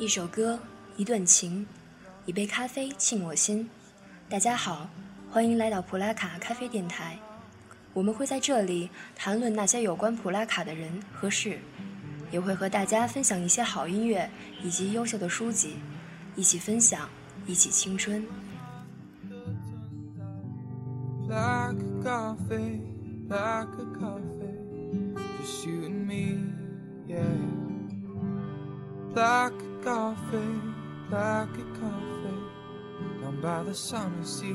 一首歌，一段情，一杯咖啡沁我心。大家好，欢迎来到普拉卡咖啡电台。我们会在这里谈论那些有关普拉卡的人和事，也会和大家分享一些好音乐以及优秀的书籍，一起分享，一起青春。Black coffee, black coffee, down by the summer sea.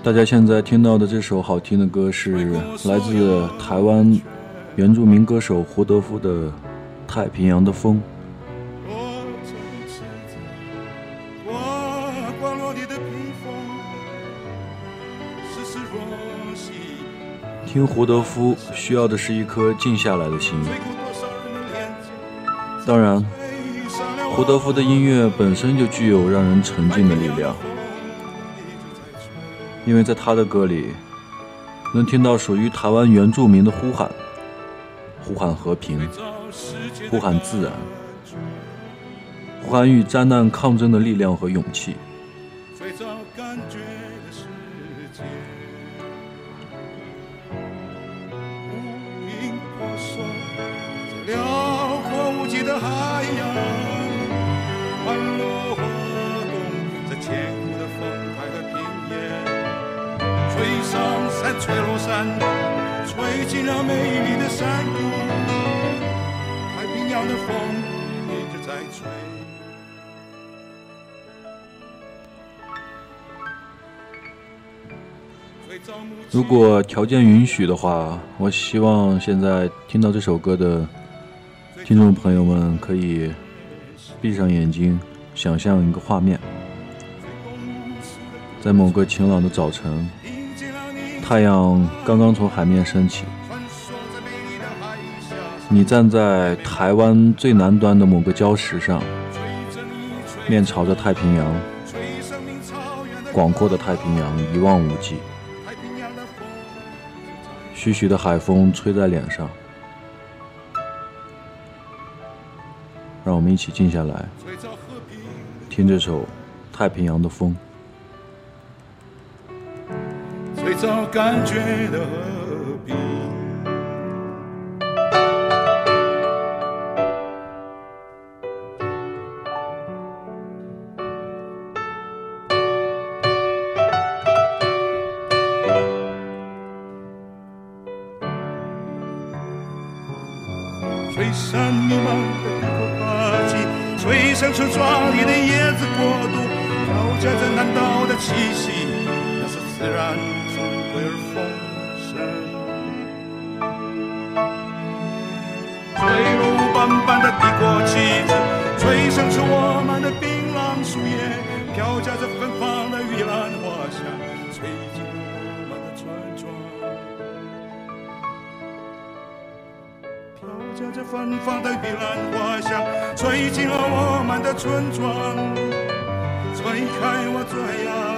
大家现在听到的这首好听的歌是来自台湾原住民歌手胡德夫的《太平洋的风》。听胡德夫需要的是一颗静下来的心，当然。胡德夫的音乐本身就具有让人沉静的力量，因为在他的歌里，能听到属于台湾原住民的呼喊，呼喊和平，呼喊自然，呼喊与灾难抗争的力量和勇气。辽阔无际的海吹落山，吹进了美丽的山谷。太平洋的风一直在吹。如果条件允许的话，我希望现在听到这首歌的听众朋友们可以闭上眼睛，想象一个画面，在某个晴朗的早晨。太阳刚刚从海面升起，你站在台湾最南端的某个礁石上，面朝着太平洋，广阔的太平洋一望无际，徐徐的海风吹在脸上，让我们一起静下来，听这首《太平洋的风》。早感觉的和平，吹散迷茫的火把，吹响村庄里的叶子过度，飘夹着南岛的气息，那是自然。而丰盛，吹入斑斑的帝国旗帜，吹响出我们的槟榔树叶，飘夹着芬芳的玉兰花香，吹进我们的村庄，飘夹着芬芳的玉兰花香，吹进了我们的村庄，吹开我最爱。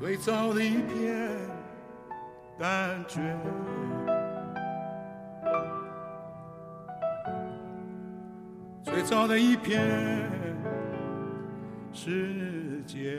最早的一片感觉，最早的一片世界。